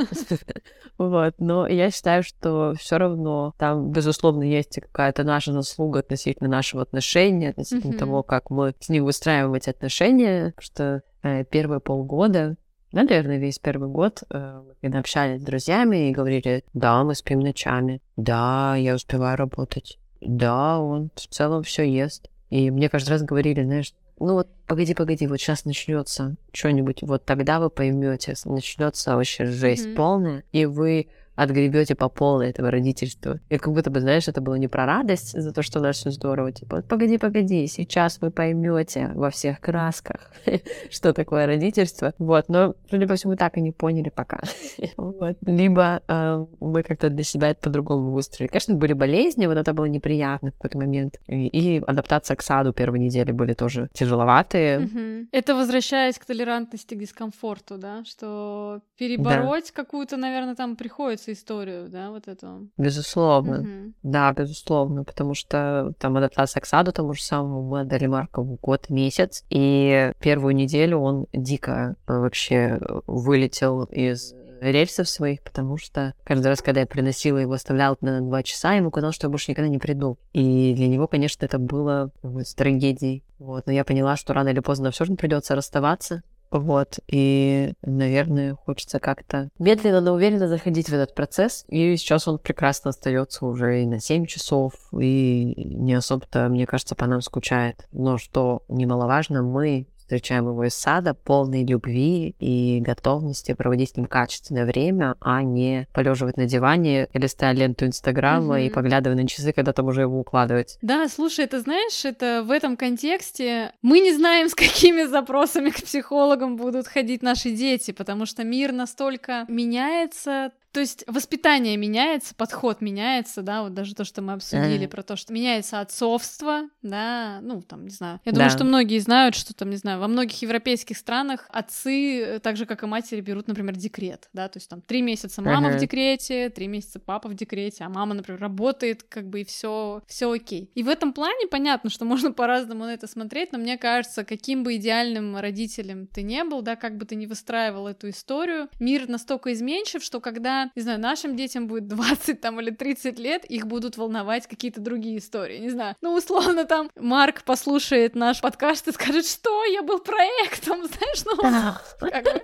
Вот. Но я считаю, что все равно там, безусловно, есть какая-то наша заслуга относительно нашего отношения, относительно того, как мы с ним выстраиваем эти отношения. Потому что э, первые полгода наверное, весь первый год, э, когда общались с друзьями и говорили, да, мы спим ночами, да, я успеваю работать, да, он в целом все ест. И мне каждый раз говорили, знаешь, ну вот погоди, погоди, вот сейчас начнется что-нибудь, вот тогда вы поймете, начнется вообще жесть mm-hmm. полная, и вы отгребете по полной этого родительства. И как будто бы, знаешь, это было не про радость за то, что у нас все здорово, типа, погоди, погоди, сейчас вы поймете во всех красках, <laughs> что такое родительство. Вот, но, судя по всему, так и не поняли пока. <laughs> вот. Либо э, мы как-то для себя это по-другому выстроили. Конечно, были болезни, вот это было неприятно в какой-то момент. И, и адаптация к саду первой недели были тоже тяжеловатые. Это возвращаясь к толерантности к дискомфорту, да, что перебороть да. какую-то, наверное, там приходится нравится историю, да, вот эту. Безусловно. Угу. Да, безусловно, потому что там адаптация к саду тому же самому мы отдали Маркову год месяц, и первую неделю он дико вообще вылетел из рельсов своих, потому что каждый раз, когда я приносила его, оставляла на два часа, ему казалось, что я больше никогда не приду. И для него, конечно, это было вот, трагедией. Вот. Но я поняла, что рано или поздно все равно придется расставаться. Вот, и, наверное, хочется как-то медленно, но уверенно заходить в этот процесс. И сейчас он прекрасно остается уже и на 7 часов, и не особо-то, мне кажется, по нам скучает. Но что немаловажно, мы встречаем его из сада, полной любви и готовности проводить с ним качественное время, а не полеживать на диване, листая ленту Инстаграма mm-hmm. и поглядывая на часы, когда там уже его укладывать. Да, слушай, это знаешь, это в этом контексте мы не знаем, с какими запросами к психологам будут ходить наши дети, потому что мир настолько меняется, То есть воспитание меняется, подход меняется, да, вот даже то, что мы обсудили про то, что меняется отцовство, да, ну, там, не знаю. Я думаю, что многие знают, что там, не знаю, во многих европейских странах отцы, так же, как и матери, берут, например, декрет, да, то есть там три месяца мама в декрете, три месяца папа в декрете, а мама, например, работает, как бы, и все, все окей. И в этом плане понятно, что <laughs> можно по-разному на это смотреть, но мне кажется, каким бы идеальным родителем ты не был, да, как бы ты ни выстраивал эту историю, мир настолько изменчив, что когда, не знаю, нашим детям будет <laughs> 20 там или 30 лет, их будут волновать какие-то другие истории, не знаю. Ну, условно, там Марк послушает наш подкаст и скажет, что я был проектом, <laughs> знаешь, ну, как, вы,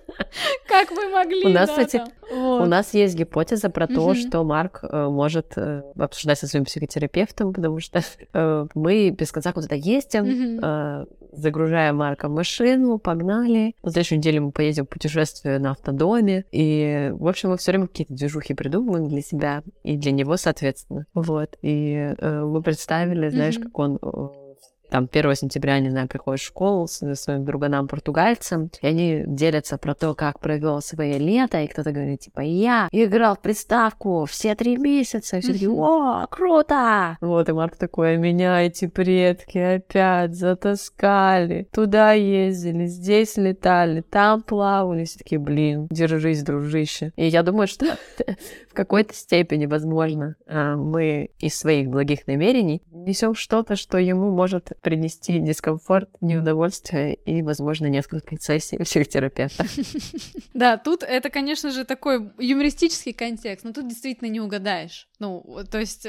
как могли, У нас, да, кстати, вот. у нас есть гипотеза про то, что Марк э, может э, обсуждать со своим психотерапевтом, потому что э, мы без конца куда-то ездим, э, загружаем Марка в машину, погнали. На следующей неделе мы поедем в путешествие на автодоме, и, в общем, мы все время какие-то движухи придумываем для себя и для него, соответственно. Вот. И э, мы представили, знаешь, mm-hmm. как он э, там 1 сентября, не знаю, приходишь в школу с своим друганам португальцам, и они делятся про то, как провел свое лето, и кто-то говорит, типа, я играл в приставку все три месяца, и все такие, о, круто! Вот, и Марк такой, «А меня эти предки опять затаскали, туда ездили, здесь летали, там плавали, все такие, блин, держись, дружище. И я думаю, что <laughs> в какой-то степени, возможно, а, мы из своих благих намерений несем что-то, что ему может принести дискомфорт, неудовольствие и, возможно, несколько сессий психотерапевта. <laughs> Да, тут это, конечно же, такой юмористический контекст, но тут действительно не угадаешь. Ну, то есть...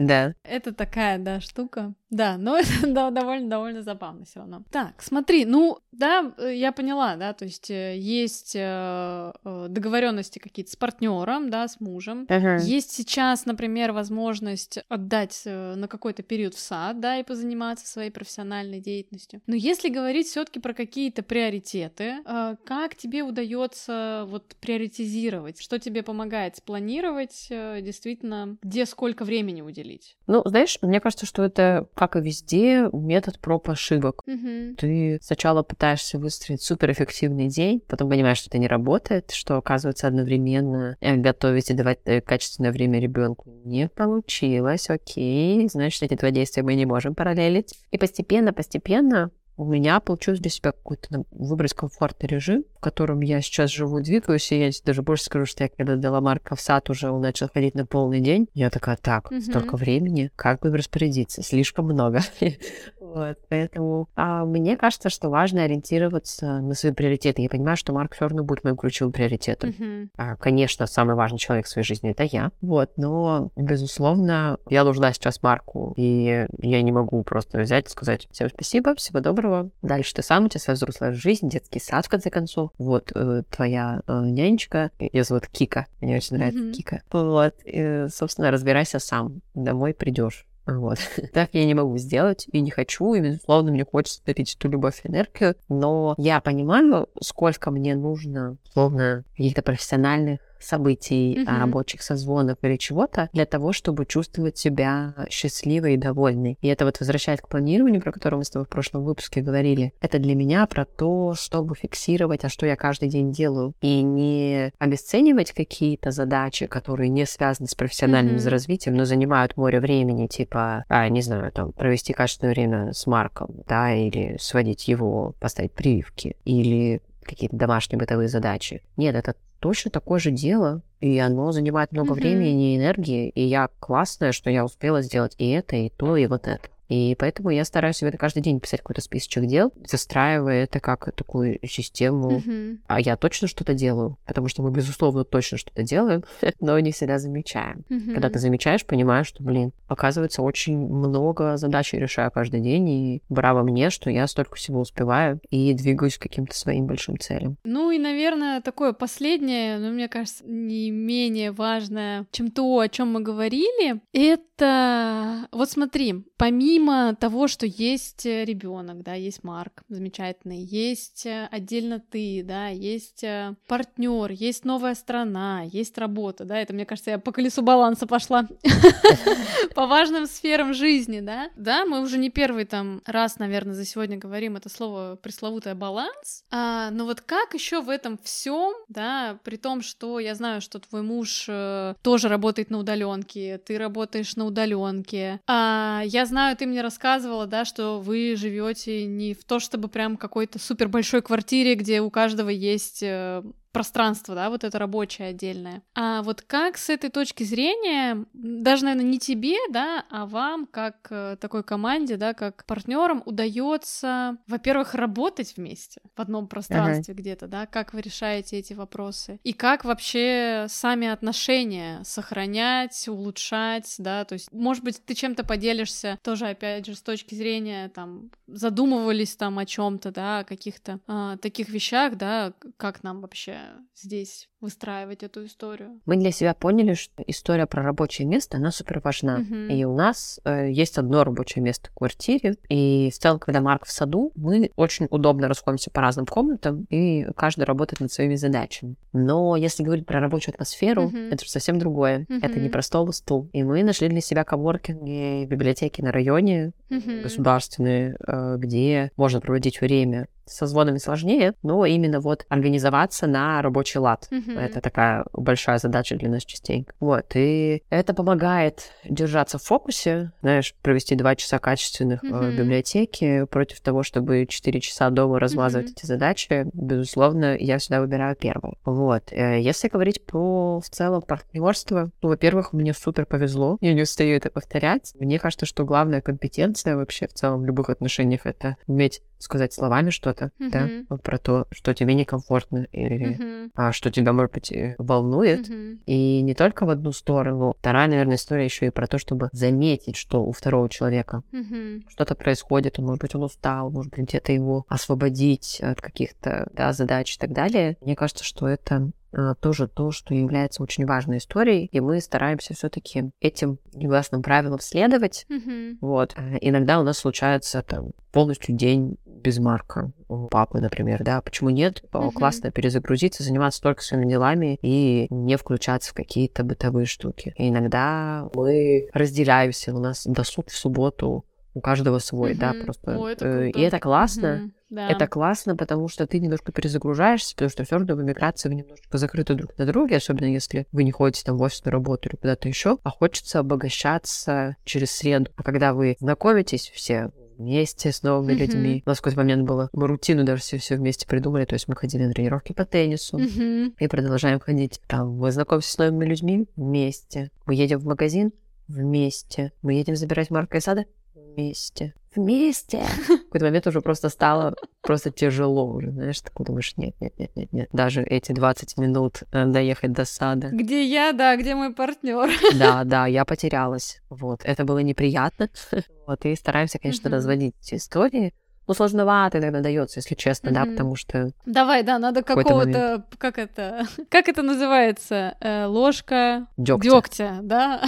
Да. Это такая, да, штука. Да, но <laughs> это да, довольно, довольно забавно все равно. Так, смотри, ну, да, э, я поняла, да, то есть э, есть э, договоренности какие-то с партнером, да, с мужем. Uh-huh. Есть сейчас, например, возможность отдать на какой-то период в сад, да, и позаниматься своей профессиональной деятельностью. Но если говорить все-таки про какие-то приоритеты, как тебе удается вот приоритизировать, что тебе помогает спланировать действительно где сколько времени уделить. Ну, знаешь, мне кажется, что это, как и везде, метод проб ошибок. Угу. Ты сначала пытаешься выстроить суперэффективный день, потом понимаешь, что это не работает, что, оказывается, одновременно э, готовить и давать э, качественное время ребенку не получилось, окей, значит, эти два действия мы не можем параллелить. И постепенно, постепенно у меня получилось для себя какой-то выбрать комфортный режим, в котором я сейчас живу, двигаюсь, и я даже больше скажу, что я когда дала Марка в сад уже, он начал ходить на полный день, я такая, так, mm-hmm. столько времени, как бы распорядиться? Слишком много. <laughs> Вот, поэтому а, мне кажется, что важно ориентироваться на свои приоритеты. Я понимаю, что Марк все равно будет моим ключевым приоритетом. Mm-hmm. А, конечно, самый важный человек в своей жизни это я. Вот, но, безусловно, я нужна сейчас Марку, и я не могу просто взять и сказать всем спасибо, всего доброго. Дальше ты сам, у тебя своя взрослая жизнь, детский сад, в конце концов. Вот, э, твоя э, нянечка, ее зовут Кика, мне очень нравится mm-hmm. Кика. Вот, и, собственно, разбирайся сам. Домой придешь. Вот. <laughs> так я не могу сделать и не хочу, и, безусловно, мне хочется дарить эту любовь и энергию, но я понимаю, сколько мне нужно, условно, каких-то профессиональных событий, mm-hmm. рабочих созвонов или чего-то для того, чтобы чувствовать себя счастливой и довольной. И это вот возвращает к планированию, про которое мы с тобой в прошлом выпуске говорили. Это для меня про то, чтобы фиксировать, а что я каждый день делаю, и не обесценивать какие-то задачи, которые не связаны с профессиональным mm-hmm. развитием, но занимают море времени, типа, а, не знаю, там, провести качественное время с Марком, да, или сводить его, поставить прививки, или какие-то домашние бытовые задачи. Нет, это точно такое же дело, и оно занимает много mm-hmm. времени и энергии, и я классная, что я успела сделать и это, и то, и вот это. И поэтому я стараюсь себе каждый день писать какой-то списочек дел, застраивая это как такую систему. Mm-hmm. А я точно что-то делаю, потому что мы, безусловно, точно что-то делаем, <laughs> но не всегда замечаем. Mm-hmm. Когда ты замечаешь, понимаешь, что, блин, оказывается, очень много задач я решаю каждый день, и браво мне, что я столько всего успеваю и двигаюсь к каким-то своим большим целям. Ну и, наверное, такое последнее, но мне кажется, не менее важное, чем то, о чем мы говорили, это вот смотри, помимо того, что есть э, ребенок, да, есть Марк замечательный, есть э, отдельно ты, да, есть э, партнер, есть новая страна, есть работа, да, это, мне кажется, я по колесу баланса пошла <laughs> по важным сферам жизни, да? Да, мы уже не первый там раз, наверное, за сегодня говорим это слово пресловутое баланс. А, но вот как еще в этом всем, да, при том, что я знаю, что твой муж тоже работает на удаленке, ты работаешь на удаленке. А, я знаю, ты мне рассказывала, да, что вы живете не в то, чтобы прям какой-то супер большой квартире, где у каждого есть э, пространство, да, вот это рабочее отдельное. А вот как с этой точки зрения, даже, наверное, не тебе, да, а вам, как э, такой команде, да, как партнерам удается, во-первых, работать вместе в одном пространстве uh-huh. где-то, да, как вы решаете эти вопросы, и как вообще сами отношения сохранять, улучшать, да, то есть, может быть, ты чем-то поделишься, тоже, опять же, с точки зрения, там, задумывались там о чем-то, да, о каких-то э, таких вещах, да, как нам вообще здесь выстраивать эту историю. Мы для себя поняли, что история про рабочее место, она супер важна. Uh-huh. И у нас э, есть одно рабочее место в квартире. И в целом, когда Марк в саду, мы очень удобно расходимся по разным комнатам, и каждый работает над своими задачами. Но если говорить про рабочую атмосферу, uh-huh. это же совсем другое. Uh-huh. Это не про стол и стул. И мы нашли для себя коворкинги, библиотеки на районе, uh-huh. государственные, э, где можно проводить время со звонами сложнее, но именно вот организоваться на рабочий лад. Mm-hmm. Это такая большая задача для нас частенько. Вот, и это помогает держаться в фокусе, знаешь, провести два часа качественных mm-hmm. э, библиотеки против того, чтобы четыре часа дома размазывать mm-hmm. эти задачи. Безусловно, я всегда выбираю первое. Вот. Э, если говорить про в целом партнерство, ну, во-первых, мне супер повезло, я не устаю это повторять. Мне кажется, что главная компетенция вообще в целом в любых отношениях это уметь сказать словами что-то, mm-hmm. да, вот про то, что тебе некомфортно или mm-hmm. а, что тебя, может быть, волнует. Mm-hmm. И не только в одну сторону. Вторая, наверное, история еще и про то, чтобы заметить, что у второго человека mm-hmm. что-то происходит, он, может быть, он устал, может быть, где-то его освободить от каких-то да, задач и так далее. Мне кажется, что это тоже то, что является очень важной историей, и мы стараемся все-таки этим негласным правилам следовать. Mm-hmm. Вот. А, иногда у нас случается там полностью день без Марка у папы, например, да, почему нет? Mm-hmm. Классно перезагрузиться, заниматься только своими делами и не включаться в какие-то бытовые штуки. И иногда мы разделяемся, у нас досуг в субботу у каждого свой, mm-hmm. да, просто. О, это э, и это классно. Mm-hmm. Да. Это классно, потому что ты немножко перезагружаешься, потому что все равно в эмиграции вы немножко закрыты друг на друге, особенно если вы не ходите там в офис на работу или куда-то еще, а хочется обогащаться через среду. А когда вы знакомитесь все вместе с новыми mm-hmm. людьми. У нас какой-то момент было, мы рутину даже все, все вместе придумали, то есть мы ходили на тренировки по теннису mm-hmm. и продолжаем ходить. Там мы знакомимся с новыми людьми вместе. Мы едем в магазин вместе. Мы едем забирать Марка из сада вместе. Вместе. В какой-то момент уже просто стало просто тяжело уже, знаешь, такой думаешь, нет, нет, нет, нет, нет. Даже эти 20 минут э, доехать до сада. Где я, да, где мой партнер. Да, да, я потерялась. Вот, это было неприятно. Вот, и стараемся, конечно, uh-huh. разводить эти истории. Ну, сложновато иногда дается, если честно, mm-hmm. да, потому что... Давай, да, надо какого-то... Как это... <laughs> Как это называется? Э, ложка... Дёгтя. Дёгтя, да?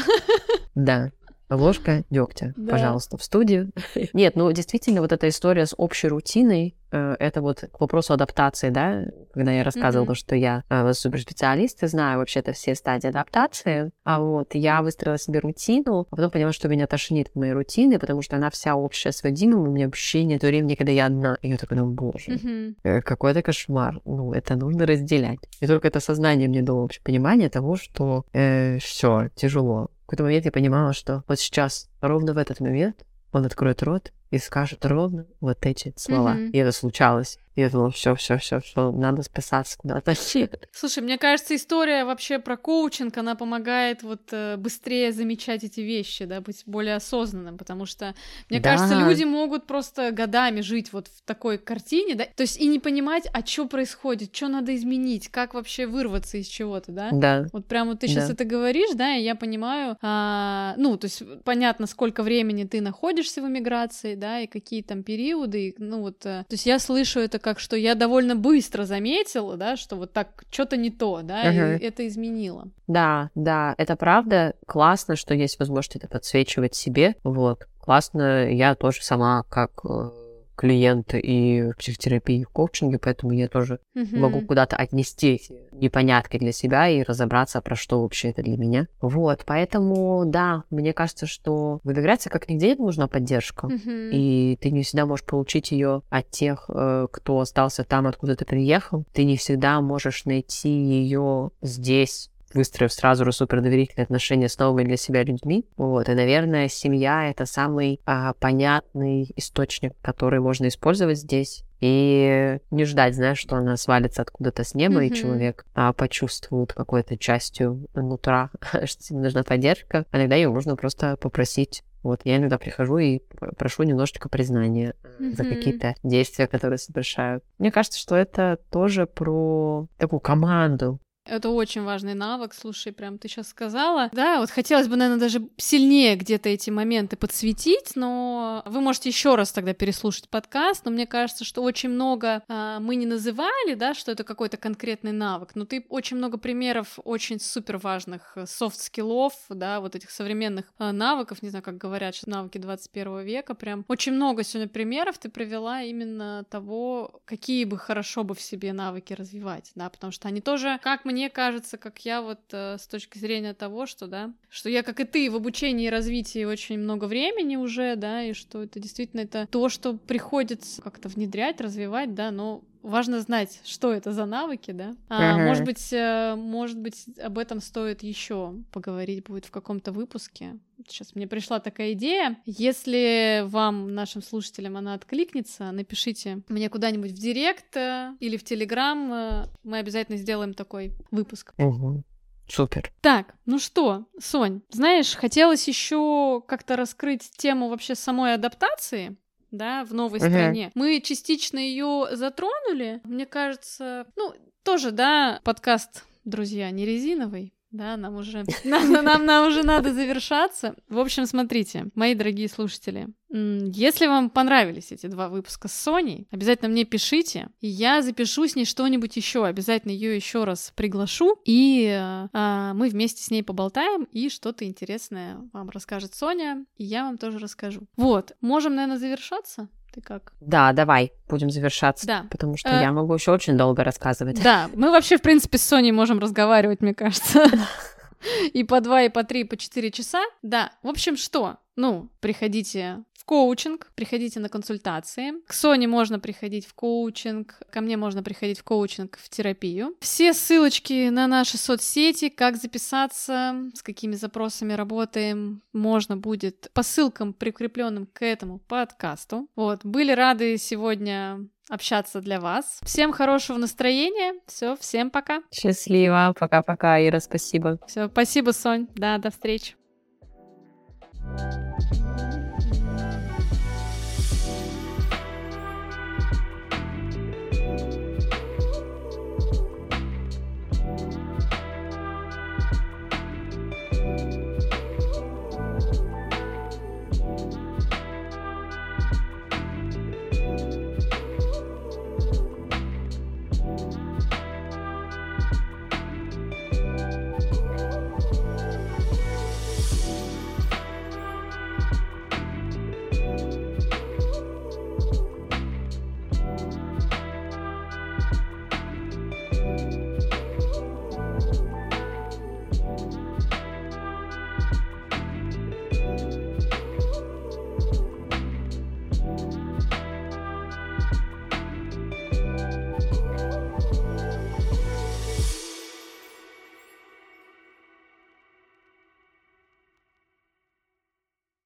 Да ложка дегтя, да. пожалуйста, в студию. <laughs> Нет, ну действительно, вот эта история с общей рутиной, э, это вот к вопросу адаптации, да, когда я рассказывала, mm-hmm. что я э, суперспециалист и знаю вообще-то все стадии адаптации, а вот я выстроила себе рутину, а потом поняла, что меня тошнит в моей рутины, потому что она вся общая с Вадимом, у меня вообще нет времени, когда я одна. И я такая, ну, боже, mm-hmm. какой это кошмар. Ну, это нужно разделять. И только это сознание мне дало вообще понимание того, что э, все тяжело какой-то момент я понимала, что вот сейчас, ровно в этот момент, он откроет рот и скажет ровно вот эти слова. Mm-hmm. И это случалось. Я думала, все, все, все, все, надо списаться куда-то. Слушай, мне кажется, история вообще про коучинг, она помогает вот э, быстрее замечать эти вещи, да, быть более осознанным, потому что, мне да. кажется, люди могут просто годами жить вот в такой картине, да, то есть и не понимать, а что происходит, что надо изменить, как вообще вырваться из чего-то, да? Да. Вот прямо вот ты сейчас да. это говоришь, да, и я понимаю, а, ну, то есть понятно, сколько времени ты находишься в эмиграции, да, и какие там периоды, и, ну вот, а, то есть я слышу это как что я довольно быстро заметила, да, что вот так что-то не то, да, uh-huh. и это изменило. Да, да, это правда. Классно, что есть возможность это подсвечивать себе. Вот. Классно, я тоже сама как э, клиент и в психотерапии, и в коучинге, поэтому я тоже mm-hmm. могу куда-то отнести эти непонятки для себя и разобраться, про что вообще это для меня. Вот, поэтому, да, мне кажется, что в иммиграции как нигде нужна поддержка, mm-hmm. и ты не всегда можешь получить ее от тех, э, кто остался там, откуда ты приехал. Ты не всегда можешь найти ее здесь, выстроив сразу же супер доверительные отношения с новыми для себя людьми. Вот. И, наверное, семья — это самый а, понятный источник, который можно использовать здесь. И не ждать, знаешь, что она свалится откуда-то с неба, mm-hmm. и человек а, почувствует какой-то частью нутра, <laughs> что тебе нужна поддержка. А иногда ее можно просто попросить вот я иногда прихожу и прошу немножечко признания mm-hmm. за какие-то действия, которые совершают. Мне кажется, что это тоже про такую команду, это очень важный навык, слушай, прям ты сейчас сказала. Да, вот хотелось бы, наверное, даже сильнее где-то эти моменты подсветить, но вы можете еще раз тогда переслушать подкаст, но мне кажется, что очень много а, мы не называли, да, что это какой-то конкретный навык, но ты очень много примеров очень супер важных soft skill ов, да, вот этих современных а, навыков, не знаю, как говорят, что навыки 21 века, прям очень много сегодня примеров ты привела именно того, какие бы хорошо бы в себе навыки развивать, да, потому что они тоже, как мы мне кажется, как я вот э, с точки зрения того, что, да, что я, как и ты, в обучении и развитии очень много времени уже, да, и что это действительно это то, что приходится как-то внедрять, развивать, да, но важно знать, что это за навыки, да. А, uh-huh. Может быть, э, может быть, об этом стоит еще поговорить будет в каком-то выпуске. Сейчас мне пришла такая идея. Если вам, нашим слушателям, она откликнется, напишите мне куда-нибудь в директ э, или в Телеграм. Э, мы обязательно сделаем такой выпуск. Uh-huh. Супер. Так, ну что, Сонь, знаешь, хотелось еще как-то раскрыть тему вообще самой адаптации да, в новой uh-huh. стране. Мы частично ее затронули. Мне кажется, ну, тоже, да, подкаст, друзья, не резиновый. Да, нам уже, <laughs> нам, нам, нам уже надо завершаться. В общем, смотрите, мои дорогие слушатели, если вам понравились эти два выпуска с Соней, обязательно мне пишите, и я запишу с ней что-нибудь еще, обязательно ее еще раз приглашу, и а, мы вместе с ней поболтаем, и что-то интересное вам расскажет Соня, и я вам тоже расскажу. Вот, можем, наверное, завершаться. Ты как? Да, давай, будем завершаться. Да. Потому что э... я могу еще очень долго рассказывать. Да, мы вообще, в принципе, с Соней можем разговаривать, мне кажется. <laughs> И по два, и по три, и по четыре часа. Да, в общем, что? Ну, приходите в коучинг, приходите на консультации. К Соне можно приходить в коучинг, ко мне можно приходить в коучинг, в терапию. Все ссылочки на наши соцсети, как записаться, с какими запросами работаем, можно будет по ссылкам, прикрепленным к этому подкасту. Вот, были рады сегодня общаться для вас. Всем хорошего настроения. Все, всем пока. Счастливо. Пока-пока, Ира, спасибо. Все, спасибо, Сонь. Да, до встречи.